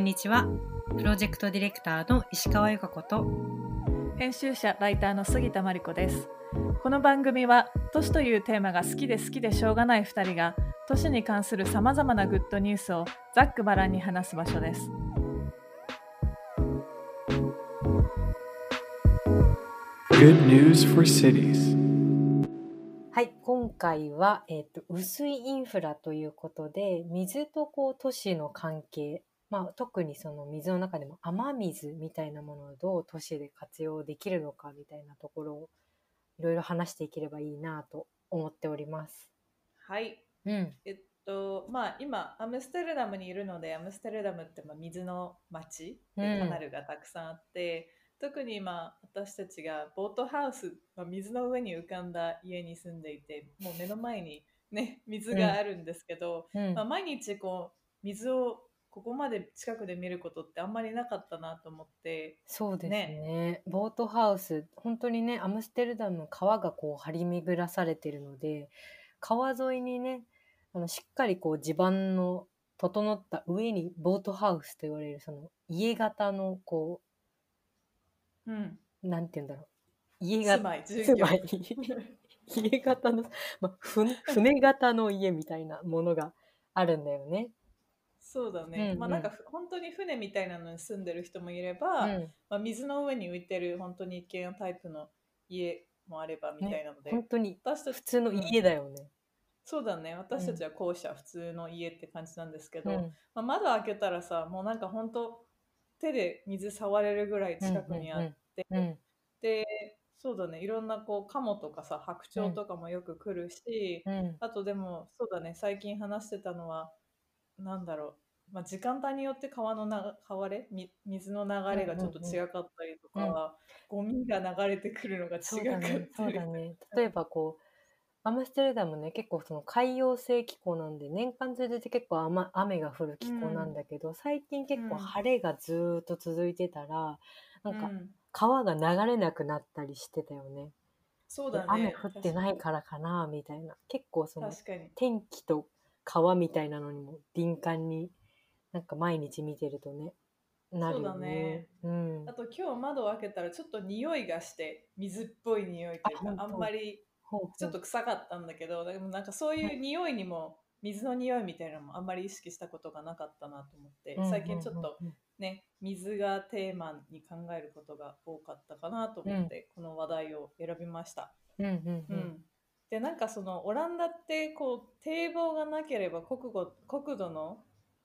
んにちは。プロジェクトディレクターの石川由香子と。編集者ライターの杉田真理子です。この番組は都市というテーマが好きで好きでしょうがない2人が都市に関するさまざまなグッドニュースをざっくばらんに話す場所です。Good news for cities. はい今回は、えーと薄いインフラということで水とこう都市の関係まあ、特にその水の中でも雨水みたいなものをどう都市で活用できるのかみたいなところをいろいろ話していければいいなと思っております。はい。うん、えっとまあ今アムステルダムにいるのでアムステルダムってまあ水の町でカナルがたくさんあって、特に今私たちがボートハウス、まあ、水の上に浮かんだ家に住んでいてもう目の前にね水があるんですけど、うん。まあ、毎日こう水をここまで近くで見ることってあんまりなかったなと思って。そうですね。ボートハウス本当にねアムステルダム川がこう張り巡らされてるので川沿いにねあのしっかりこう地盤の整った上にボートハウスと言われるその家型のこうん。うなんて言うんだろう。家住型まい住まい。家型の、まあ、ふ 船型の家みたいなものがあるんだよね。そうだね、うんうん。まあなんかふ本当に船みたいなのに住んでる人もいれば、うん。まあ、水の上に浮いてる本当に一軒家タイプの家もあればみたいなので、本当に私たち普通の家だよね。そうだね。私たちは校舎、普通の家って感じなんですけど、うん。まあ、窓開けたらさもうなんか本当手で水触れるぐらい近くにあって、うんでそうだね。いろんなこうカモとかさ白鳥とかもよく来るし、うん。あとでもそうだね。最近話してたのはなんだろう、まあ、時間帯によって川のな川れ？み水の流れがちょっと違かったりとか、ゴミが流れてくるのが違かったりだね。そうだね。例えばこうアムステルダムね結構その海洋性気候なんで年間通じて結構雨雨が降る気候なんだけど、最近結構うん。晴れがずーっと続いてたら、なんかうん。川が流れなくなったりしてたよね。そうだね雨降ってないからかなみたいな。結構その天気と川みたいなのにも敏感になんか毎日見てるとねなるよね。うん。あと今日窓を開けたらちょっと匂いがして水っぽい匂いというかあんまりちょっと臭かったんだけどでもなんかそういう匂いにも水の匂いみたいなのもあんまり意識したことがなかったなと思ってうん最近ちょっとね水がテーマに考えることが多かったかなと思ってこの話題を選びました。うんうんううんんでなんかそのオランダってこう堤防がなければ国土国土の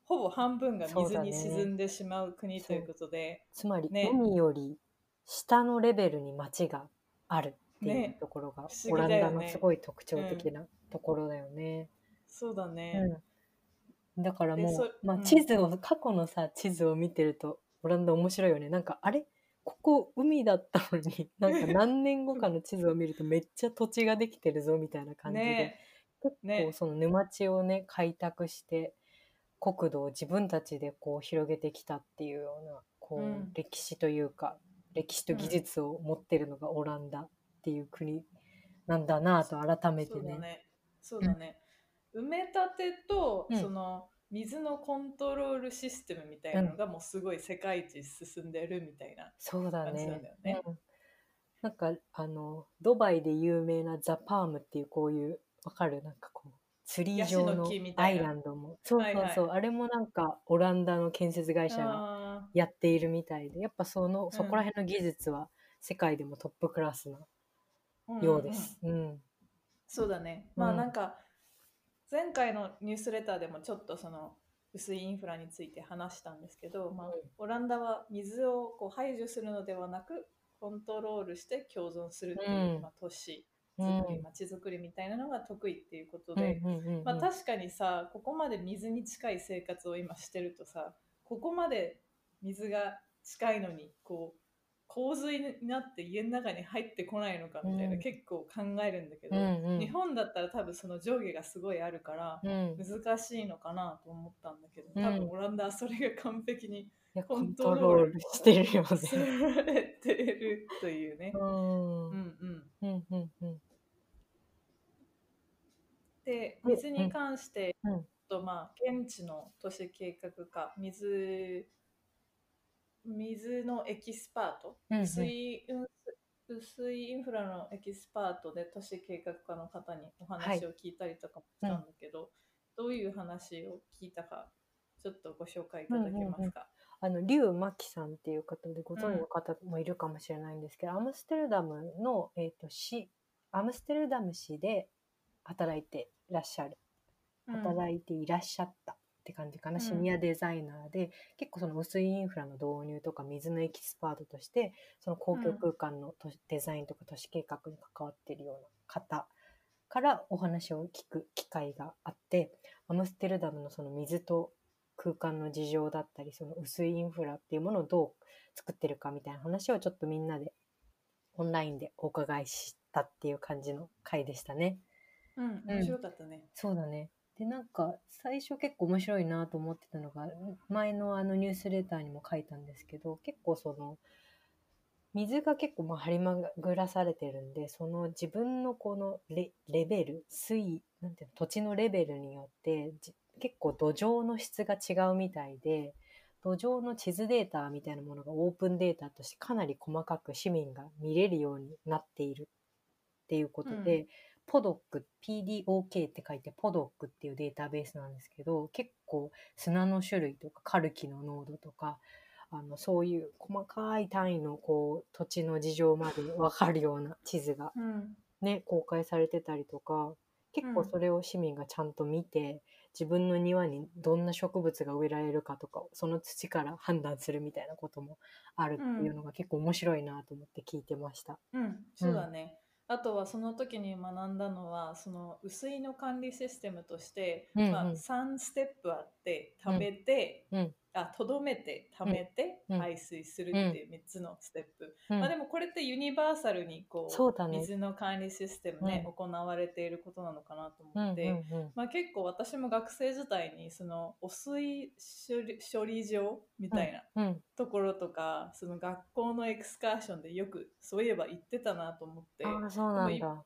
ほぼ半分が水に沈んでしまう国ということで、つまり、ね。海より下のレベルに町があるっていうね。ところが、不オランダのすごい特徴的なところだよね。そうだね。うん、だからもうまあ、うん。地図を、過去のさ地図を見てるとオランダ面白いよね。なんかあれ？ここ海だったのに なんか何年後かの地図を見るとめっちゃ土地ができてるぞみたいな感じで、ね結ね構その沼地をね開拓して国土を自分たちでこう広げてきたっていうようなこう、うん歴史というか歴史と技術を持ってるのがオランダっていう国なんだなと改めてね。そうだね。そうだね。埋め立てと、うんその水のコントロールシステムみたいなのがもうすごい世界一進んでるみたいな。そうだ感じなんねだよね。うん。なんかあのドバイで有名なザ・パームっていうこういうわかる？なんかこうツリー状ヤシのの木みたいな。アイランドも。そうそうそう、はいあれもなんかオランダの建設会社があやっているみたいでやっぱそのん。そこら辺の技術は世界でもトップクラスなーようです。うん。そうだね。まあうん。なんか前回のニュースレターでもちょっとその薄いインフラについて話したんですけど、まあうん、オランダは水をこう排除するのではなくコントロールして共存するっていう、うん。まあ、都市うん。作り、街づくりみたいなのが得意っていうことで、まあ、確かにさここまで水に近い生活を今してるとさここまで水が近いのにこう洪水になって家の中に入ってこないのかみたいな、うん。結構考えるんだけど、うんうん。日本だったら多分その上下がすごいあるからうん。難しいのかなと思ったんだけどうん。多分オランダはそれが完璧にコントトロールしてるよね。されてるというね。でうん水に関して、うん。とまあ現地の都市計画課水水のエキスパート、うんうん。薄いインフラのエキスパートで都市計画課の方にお話を聞いたりとかもしたんだけど、どういう話を聞いたかちょっとご紹介いただけますか、あの、リュウ・マキさんっていう方でご存知の方もいるかもしれないんですけど、アムステルダムの、えっ、と、市、アムステルダム市で働いていらっしゃる、うん。働いていらっしゃったって感じかな、うんシニアデザイナーで、結構その薄いインフラの導入とか水のエキスパートとして、その公共空間のデザインとか都市計画に関わっているような方からお話を聞く機会があって、アムステルダムのその水と空間の事情だったり、その薄いインフラっていうものをどう作ってるかみたいな話をちょっとみんなでオンラインでお伺いしたっていう感じの回でしたね。うん、面白かったね。そうだね。で、なんか、最初結構面白いなと思ってたのが、前のあのニュースレターにも書いたんですけど、結構その、水が結構まあ張り巡らされてるんで、その自分のこのレレベル、水位、なんていうの、土地のレベルによって、結構土壌の質が違うみたいで、土壌の地図データみたいなものがオープンデータとしてかなり細かく市民が見れるようになっているっていうことで、うポドック、PDOK って書いてポドックっていうデータベースなんですけど、結構砂の種類とかカルキの濃度とか、あのそういう細かい単位のこう土地の事情までわかるような地図がうん、ね、公開されてたりとか、結構うん。それを市民がちゃんと見て、自分の庭にどんな植物が植えられるかとかをその土から判断するみたいなこともあるっていうのが結構面白いなと思って聞いてました。うん、そうだね。あとはその時に学んだのはその薄いの管理システムとして、うんうん。まあ、3ステップあって貯めて、うん。あとどめて貯めて、うん。排水するっていう3つのステップ、うん。まあ、でもこれってユニバーサルにこうね。水の管理システムね、うん。行われていることなのかなと思って、うんまあ、結構私も学生時代にその汚水処理場みたいなうん。ところとか、その学校のエクスカーションでよくそういえば行ってたなと思って。ああ、そうなんだ。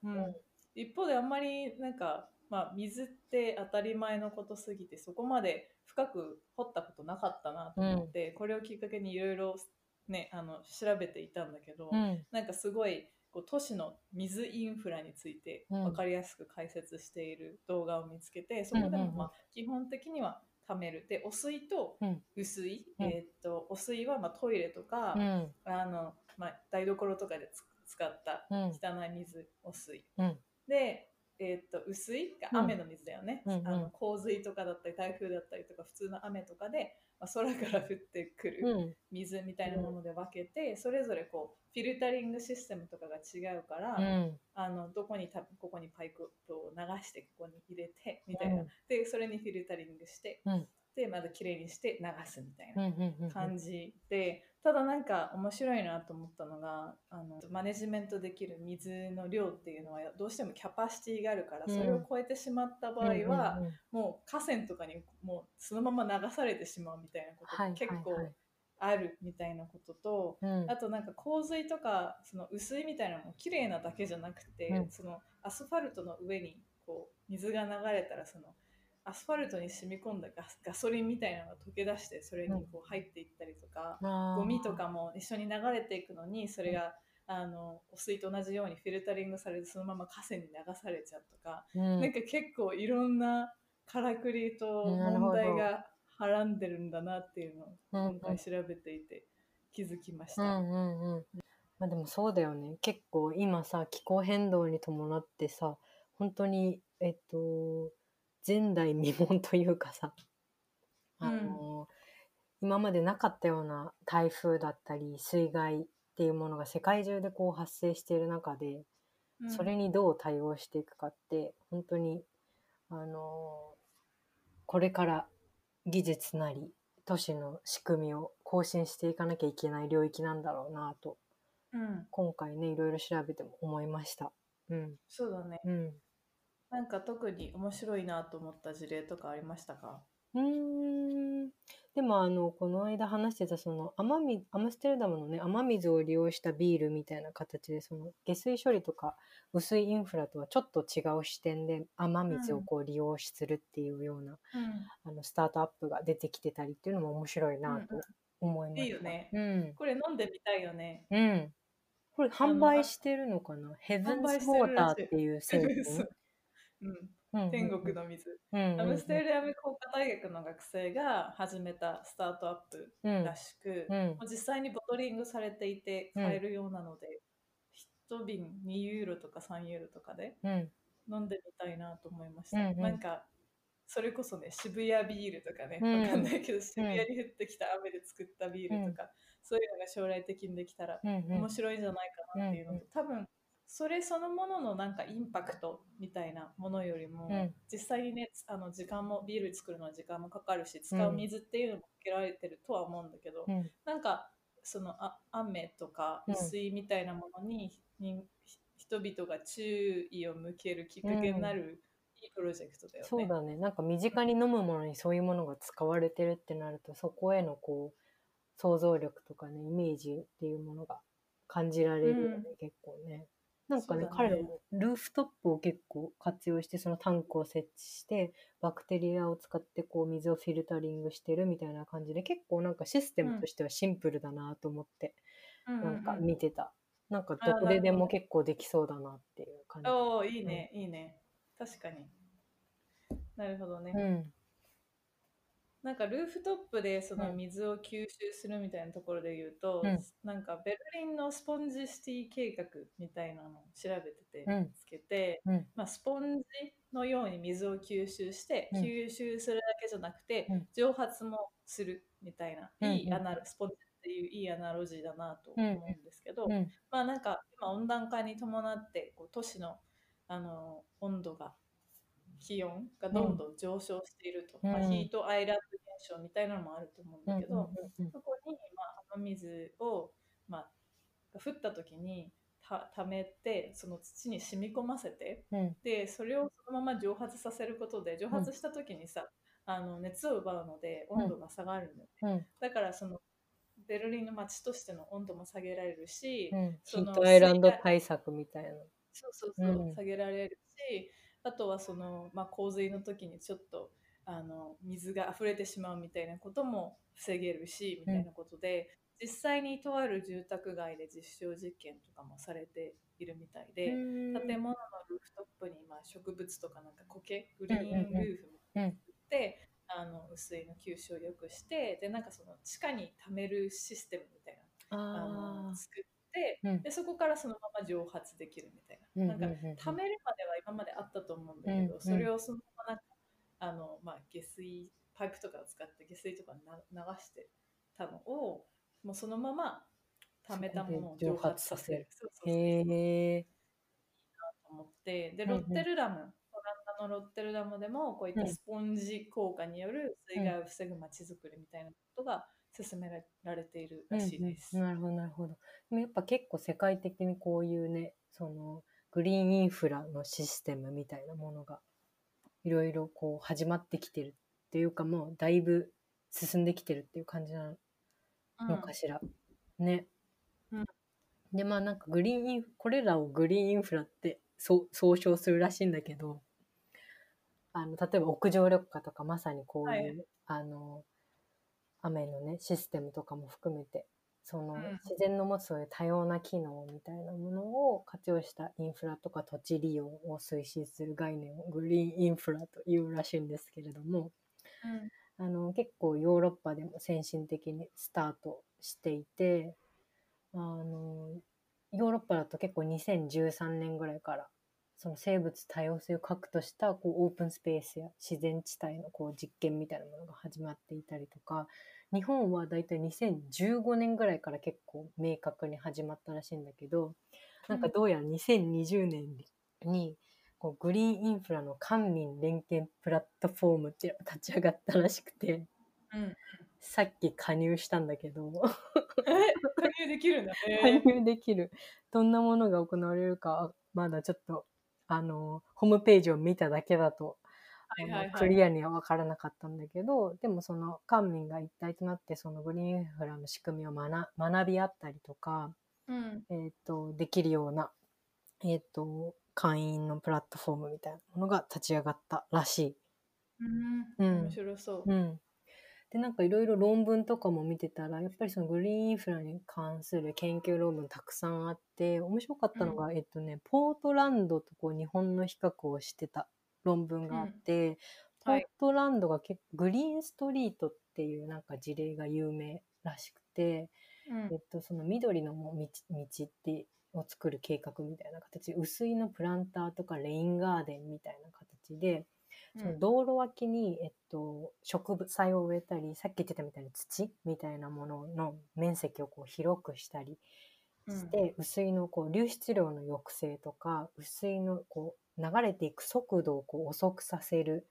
一方であんまりなんか、まあ、水って当たり前のことすぎてそこまで深く掘ったことなかったなと思って、これをきっかけにいろいろねあの調べていたんだけど、うん。なんかすごいこう都市の水インフラについてうん。分かりやすく解説している動画を見つけて、そこでうんうんうん。もまあ基本的には貯める。で汚水とうん。雨水、うん。えーっと汚水はまあトイレとか、うん。あのまあ、台所とかでつ使ったうん。汚い水、汚水。うん。で、えーっと雨水が雨の水だよね、うんうん。あの洪水とかだったり台風だったりとか普通の雨とかで、まあ、空から降ってくる、うん。水みたいなもので分けて、それぞれこうフィルタリングシステムとかが違うから、うん。あのどこにたここにパイプを流してここに入れてみたいな、うん。でそれにフィルタリングして、うんでまだきれいにして流すみたいうん。なうん。感じで、ただなんか面白いなと思ったのがあのマネジメントできる水の量っていうのはどうしてもキャパシティがあるから、うんそれを超えてしまった場合は、もう河川とかにもうそのまま流されてしまうみたいなことがはい結構あるみたいなことと、うん。あとなんか洪水とかその薄いみたいなのも綺麗なだけじゃなくて、うんそのアスファルトの上にこう水が流れたらそのアスファルトに染み込んだガスガソリンみたいなのが溶け出してそれにこう入っていったりとか、ゴミとかも一緒に流れていくのにそれが、あの汚水と同じようにフィルタリングされてそのまま河川に流されちゃうとか、うん、なんか結構いろんなからくりと問題がはらんでるんだなっていうのをうん今回調べていて気づきました。うんうんうん。まあでもそうだよね。結構今さ、気候変動に伴ってさ、本当に、えっと、前代未聞というかさ、あの、今までなかったような台風だったり、水害っていうものが世界中でこう発生している中で、うんそれにどう対応していくかって、本当に、あの、これから技術なり、都市の仕組みを更新していかなきゃいけない領域なんだろうなと、うん、今回ね、いろいろ調べても思いました。うん。そうだね。うん。なんか特に面白いなと思った事例とかありましたか？うーん。でもあの、この間話してたその雨水、アムステルダムのね、雨水を利用したビールみたいな形で、その下水処理とか薄いインフラとはちょっと違う視点で雨水をこう利用するっていうような、うんあのスタートアップが出てきてたりっていうのも面白いなと思いました。いいよね。うん。これ飲んでみたいよね。うん。これ販売してるのかな？ヘブンズウォーターっていう製品？うん、うん。うん天国の水。うん。うん。うんアムステルダム工科大学の学生が始めたスタートアップうん。らしく、うん。実際にボトリングされていてうん。買えるようなので、1瓶2ユーロとか3ユーロとかでうん。飲んでみたいなと思いました。うんうん。なんかそれこそね渋谷ビールとかね、うん。わかんないけど渋谷に降ってきた雨で作ったビールとか、そういうのが将来的にできたらうんうん。面白いんじゃないかなっていうのと、うんうん。多分それそのもののなんかインパクトみたいなものよりも、うん実際にねあの時間もビール作るのは時間もかかるし使う水っていうのもかけられてるとは思うんだけど、うんなんかそのあ雨とかうん水みたいなものに,、に人々が注意を向けるきっかけになる、いいプロジェクトだよね。そうだね。なんか身近に飲むものにそういうものが使われてるってなると、そこへのこう、想像力とかね、イメージっていうものが感じられるよね、うん結構ね。なんかねね。彼らもルーフトップを結構活用して、そのタンクを設置して、バクテリアを使ってこう水をフィルタリングしてるみたいな感じで、結構なんかシステムとしてはシンプルだなと思って、うんうんうん。なんか見てた。なんかあどこででも結構できそうだなっていう感じ。おおいいね、いいね。確かに。なるほどね、うん。なんかルーフトップでそのうん水を吸収するみたいなところで言うと、うん。なんかベルリンのスポンジシティ計画みたいなのを調べててうん。見つけて、うん。まあ、スポンジのように水を吸収して、うん。吸収するだけじゃなくて、うん。蒸発もするみたいな、うん。いいアナロスポンジっていういいアナロジーだなと思うんですけど、うん。まあなんか今温暖化に伴ってこう都市のあの温度が気温がどんどん上昇していると、うん。まあ、ヒートアイランド現象みたいなのもあると思うんだけど、うんそこに、まあ、雨水を、まあ、降った時にた溜めてその土に染み込ませてうん。でそれをそのまま蒸発させることで蒸発した時にさ、あの熱を奪うので温度が下がるんだよね、うん。だからそのベルリンの街としての温度も下げられるし、そのートアイランド対策みたいな。そうそうそう、うん。下げられるしあとはその、まあ、洪水の時にちょっとあの水が溢れてしまうみたいなことも防げるしみたいなことで、実際にとある住宅街で実証実験とかもされているみたいで、建物のルーフトップにまあ植物とかなんか苔グリーンルーフみたって、あの雨水の吸収を良くしてでなんかその地下に溜めるシステムみたいなああの作って、うん。でそこからそのまま蒸発できるみたいな。なんか溜めるまでは今まであったと思うんだけど、うんそれをそのままなんかあの、まあ、下水パイプとかを使って下水とかな流してたのをもうそのまま溜めたものを蒸発させる。そうそうそうへえ。と思ってでうんうんロッテルダム、オランダのロッテルダムでもこういったスポンジ効果による水害を防ぐ街づくりみたいなことが進められているらしいです。うんうんなるほどなるほど。でもやっぱ結構世界的にこういうね、そのグリーンインフラのシステムみたいなものがいろいろこう始まってきてるっていうかもうだいぶ進んできてるっていう感じなのかしら。ね。うんでまあなんかグリーンインフこれらをグリーンインフラって総称するらしいんだけどあの例えば屋上緑化とかまさにこういう、はいあの雨のねシステムとかも含めてそのうん。自然の持つそういう多様な機能みたいなものを活用したインフラとか土地利用を推進する概念をグリーンインフラというらしいんですけれどもうん。あの結構ヨーロッパでも先進的にスタートしていてあのヨーロッパだと結構2013年ぐらいからその生物多様性を核としたこうオープンスペースや自然地帯のこう実験みたいなものが始まっていたりとか日本はだいたい2015年ぐらいから結構明確に始まったらしいんだけどなんかどうやら2020年にこうグリーンインフラの官民連携プラットフォームっていうのが立ち上がったらしくてうんさっき加入したんだけど。え加入できるんだ。加ね。入できる。どんなものが行われるかはまだちょっとあのホームページを見ただけだとはいはいはい。クリアには分からなかったんだけどでもその官民が一体となってそのグリーンインフラの仕組みを学学び合ったりとか、うん。えー、とできるような、えー、と会員のプラットフォームみたいなものが立ち上がったらしい。うん。うん。面白そう。うん、でなんかいろいろ論文とかも見てたらやっぱりそのグリーンインフラに関する研究論文たくさんあって面白かったのが、えっとねポートランドとこう日本の比較をしてた論文があって、ポーはい。トランドが結構グリーンストリートっていうなんか事例が有名らしくて、うん。えっと、その緑の道道ってを作る計画みたいな形で薄いのプランターとかレインガーデンみたいな形で、その道路脇に、えっと、植物菜を植えたりさっき言ってたみたいに土みたいなものの面積をこう広くしたりして、雨水のこう流出量の抑制とか雨水のこう流れていく速度をこう遅くさせる、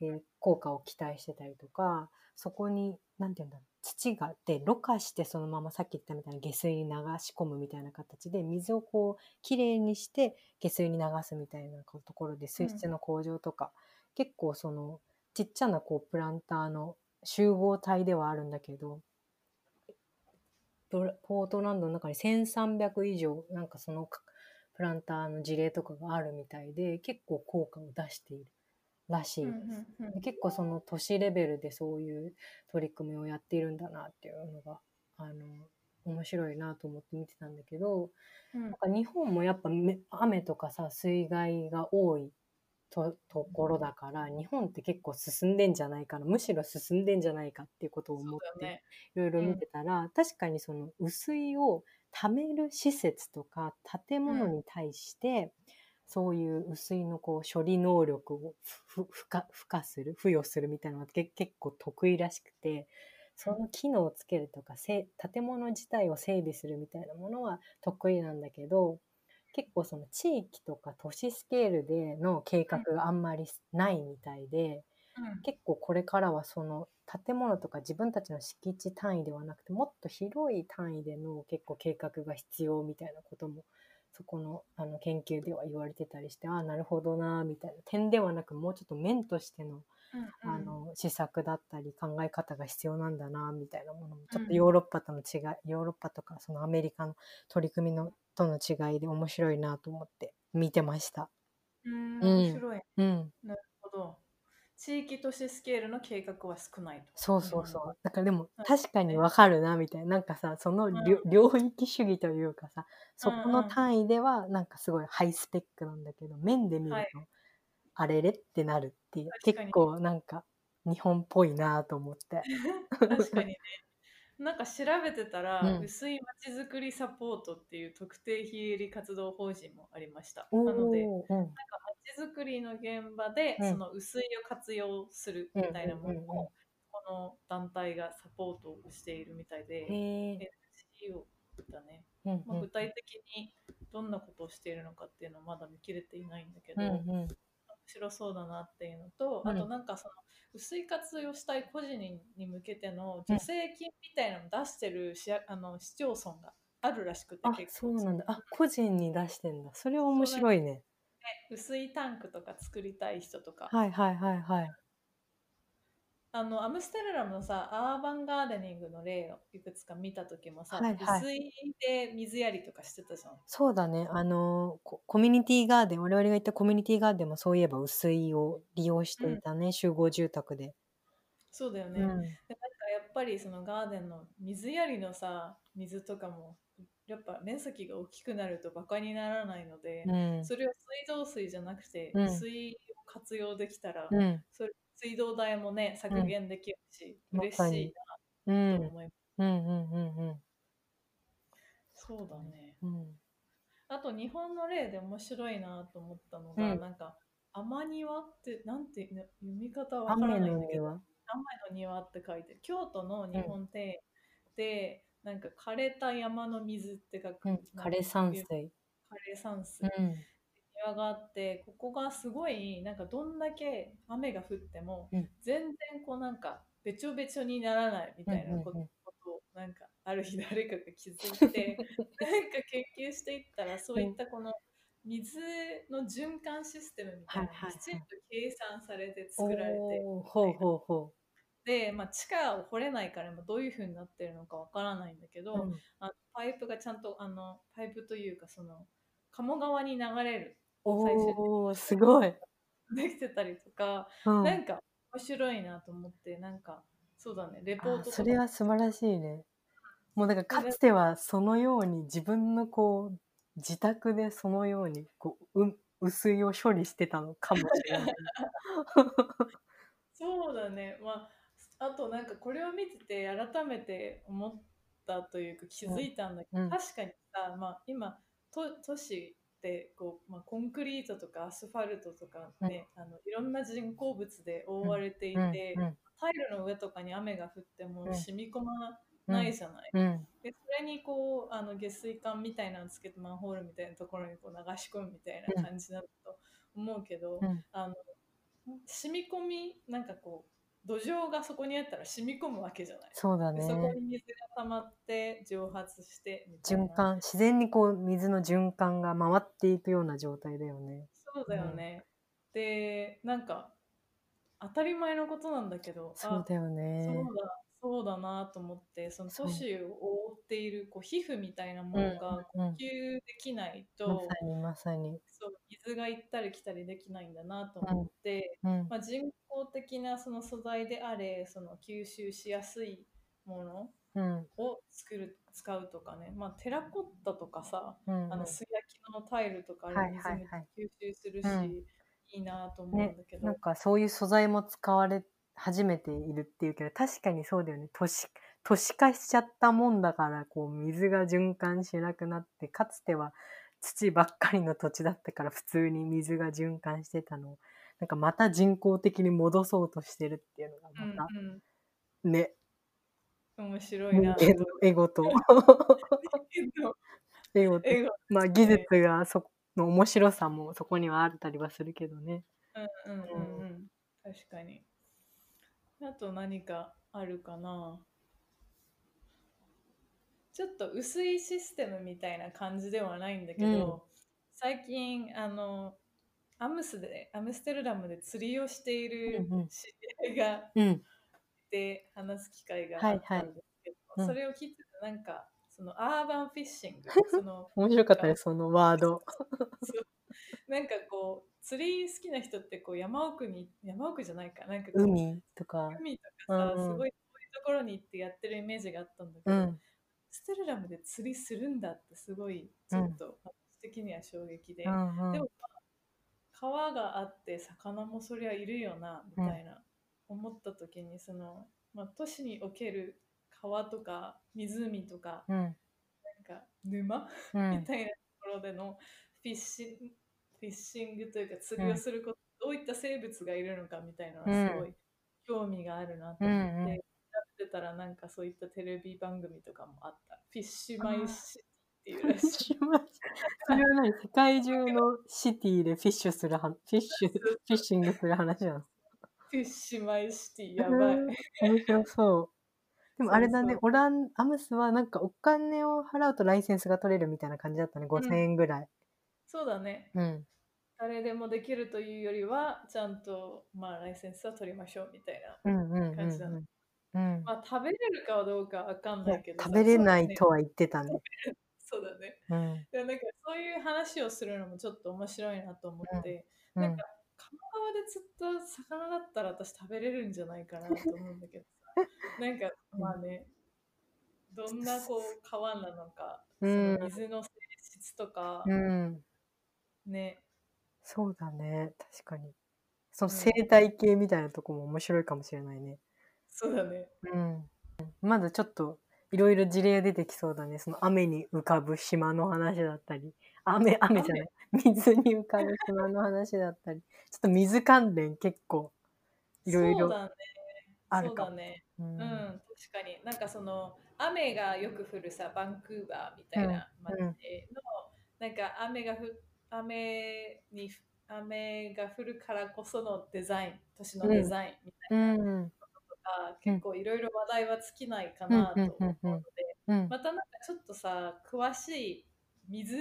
えー効果を期待してたりとかそこに何て言うんだろう土がでろ過してそのままさっき言ったみたいに下水に流し込むみたいな形で水をこうきれいにして下水に流すみたいなところで水質の向上とか、結構そのちっちゃなこうプランターの集合体ではあるんだけどポートランドの中に1300以上なんかそのかプランターの事例とかがあるみたいで結構効果を出しているらしいです。で結構その都市レベルでそういう取り組みをやっているんだなっていうのがあの面白いなと思って見てたんだけどなんか日本もやっぱめ雨とかさ水害が多いとところだから日本って結構進んでんじゃないかなむしろ進んでんじゃないかっていうことを思ってね。いろいろ見てたら、確かにその雨水を貯める施設とか建物に対して、そういう雨水のこう処理能力をふふ付加付加する付与するみたいなのがけ結構得意らしくてその機能をつけるとかせ建物自体を整備するみたいなものは得意なんだけど結構その地域とか都市スケールでの計画があんまりないみたいで。結構これからはその建物とか自分たちの敷地単位ではなくてもっと広い単位での結構計画が必要みたいなこともそこのあの研究では言われてたりしてああなるほどなみたいな点ではなくもうちょっと面としてのあの施策だったり考え方が必要なんだなみたいなものもちょっとヨーロッパとの違い、ヨーロッパとかそのアメリカの取り組みのとの違いで面白いなと思って見てました。うん、うん面白い。うん、なるほど。地域都市スケールの計画は少ないと。そうそうそう。だからでもはい確かにわかるなみたいな。なんかさ、その領,、領域主義というかさ、そこのうんうん単位ではなんかすごいハイスペックなんだけど、面で見ると、はいあれれってなるっていう。結構なんか日本っぽいなと思って。確かにね。なんか調べてたら、うん薄いまちづくりサポートっていう特定非営利活動法人もありました。おなので、ーうんまちづくりの現場で、うんその薄いを活用するみたいなものを、この団体がサポートをしているみたいで、だね。具体的にどんなことをしているのかっていうのはまだ見切れていないんだけど、うんうん面白そうだなっていうのと、うんあとなんかその薄い活用したい個人にに向けての助成金みたいなの出してる市あの市町村があるらしくてあ、結構そうなんだ。あ、個人に出してんだ。それは面白いね。薄いタンクとか作りたい人とか、はいはいはいはい。あのアムステルダムのさアーバンガーデニングの例をいくつか見た時もさ、はいはい薄いで水やりとかしてたじゃん。そうだね。あのコ、コミュニティガーデン、我々が行ったコミュニティガーデンもそういえば薄いを利用していたね、集合住宅で。そうだよね。うんでなんかやっぱりそのガーデンの水やりのさ水とかもやっぱ面積が大きくなるとバカにならないので、うん。それを水道水じゃなくて、うん水を活用できたら、うん。それ水道代もね削減できるし、うん嬉しい。なんと思います。うんうんうんそうだね。うん。あと日本の例で面白いなと思ったのが、うんなんか天庭ってなんていうの読み方わから雨ないんだけどの庭？雨の庭って書いて京都の日本庭園で、なんか枯れた山の水って書く、うん。枯山水。枯れ山水、うん。庭があってここがすごいなんかどんだけ雨が降っても、うん。全然こうなんかべちょべちょにならないみたいなこと,、うんうん。うとをなんかある日誰かが気づいて なんか研究していったらそういったこの水の循環システムみたいなのはいはいはい。がきちんと計算されて作られて、おーほうほうほで、まあ、地下を掘れないから今どういう風になってるのかわからないんだけど、う。うん。あのパイプがちゃんとあのパイプというかその鴨川に流れるおおすごい。できてたりとか、うん。なんか面白いなと思ってなんかそうだねレポートそれは素晴らしいね。もうだからかつてはそのように自分のこう自宅でそのようにこうう雨水を処理してたのかもしれない。そうだねまああとなんかこれを見てて改めて思ったというか気づいたんだけど、うん確かにさ、まあ、今都都市ってこう、まあ、コンクリートとかアスファルトとかね、あのいろんな人工物で覆われていて、うん。タイルの上とかに雨が降ってもうん。染み込まないじゃない。うん。うん。でそれにこうあの下水管みたいなのつけてマンホールみたいなところにこう流し込むみたいな感じだと思うけど、うん。あの染み込みなんかこう土壌がそこにあったら染み込むわけじゃない。そうだね。でそこに水が溜まって蒸発して循環自然にこう水の循環が回っていくような状態だよね。そうだよね。でなんか当たり前のことなんだけどそうだよあね。そうだそうだなと思ってその都市を覆っているこう皮膚みたいなものがうんうん呼吸できないまと、さにまさに。そう水が行ったり来たりできないんだなと思って、うん。まあ、人工的なその素材であれその吸収しやすいものうん。を作る使うとかね、まあ、テラコッタとかさ、うんあの素焼きのタイルとかあはいれ水吸収するし、うん。いいなと思うんねだけど、なんかそういう素材も使われ始めているっていうけど確かにそうだよね。都市都市化しちゃったもんだからこう水が循環しなくなってかつては土ばっかりの土地だったから普通に水が循環してたのをなんかまた人工的に戻そうとしてるっていうのがうんまた、うんね。面白いな。人間のエゴと。エゴと。まあ技術がその面白さもそこにはあったりはするけどね。うんうんうん。うん。確かにあと何かあるかな。ちょっと薄いシステムみたいな感じではないんだけど、うん。最近あのアムスでアムステルダムで釣りをしている知り合いがうん。いて話す機会があったんですけど、はいはい。それを聞いててなんかそのアーバンフィッシングその 面白かったですそのワード。なんかこう釣り好きな人ってこう山奥に山奥じゃないか。なんか海とか。海とかさ、うんうん。すごい遠いところに行ってやってるイメージがあったんだけど、うん。ステルラムで釣りするんだってすごいちょっと私的には衝撃で、うんうん。でも川があって魚もそりゃいるよなみたいな、思った時にその、まあ、都市における川とか湖とかうん。なんか沼、うん。みたいなところでのフィッシンフィッシングというか釣りをすること、どういった生物がいるのかみたいなのはすごい興味があるなと思って、うんうん調べてたらなんかそういったテレビ番組とかもあった。フィッシュマイシティっていうらしい。それは何世界中のシティで fish するは fish フィッシングする話なの Fish My City やばい。うん面白そう。でもあれだねオラン、アムスはなんかお金を払うとライセンスが取れるみたいな感じだったね。5000円ぐらい。そうだね。うん。誰でもできるというよりは、ちゃんと、まあ、ライセンスは取りましょうみたいな。うんうんうん感じだねうん。うんまあ、食べれるかどうかわかんないけどさ。食べれないそうだねとは言ってたね。そうだね。うん。でもなんかそういう話をするのもちょっと面白いなと思って、うんなんか鴨川で釣った魚だったら私食べれるんじゃないかなと思うんだけどさ なんかまあねどんなこう川なのか、うんその水の性質とか、うん。ねそうだね。確かに。そのうん生態系みたいなとこも面白いかもしれないね。そうだねうん。まだちょっといろいろ事例出てきそうだね。その雨に浮かぶ島の話だったり。雨、雨じゃない。水に浮かぶ島の話だったり。ちょっと水関連結構いろいろあるかも。そうだねううんん、確かになんかその雨がよく降るさバンクーバーみたいな街の、うんなんか雨がふ雨に雨が降るからこそのデザイン都市のデザインみたいなうん。のが、結構いろいろ話題は尽きないかなと思うので、うん。またなんかちょっとさ詳しい水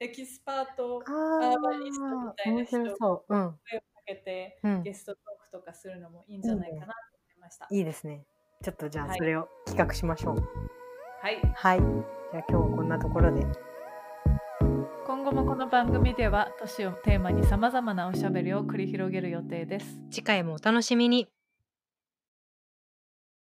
エキスパートあアーバニストみあ、たいな面人を白そう。うん。かけてうんゲ。ストトークとかするのもいいんじゃないかなと思いました。いいですね。ちょっとじゃはいあそれを企画しましょう。はいはい。じゃあ今日はこんなところで。後もこの番組では都市をテーマにさまざまなおしゃべりを繰り広げる予定です。次回もお楽しみに。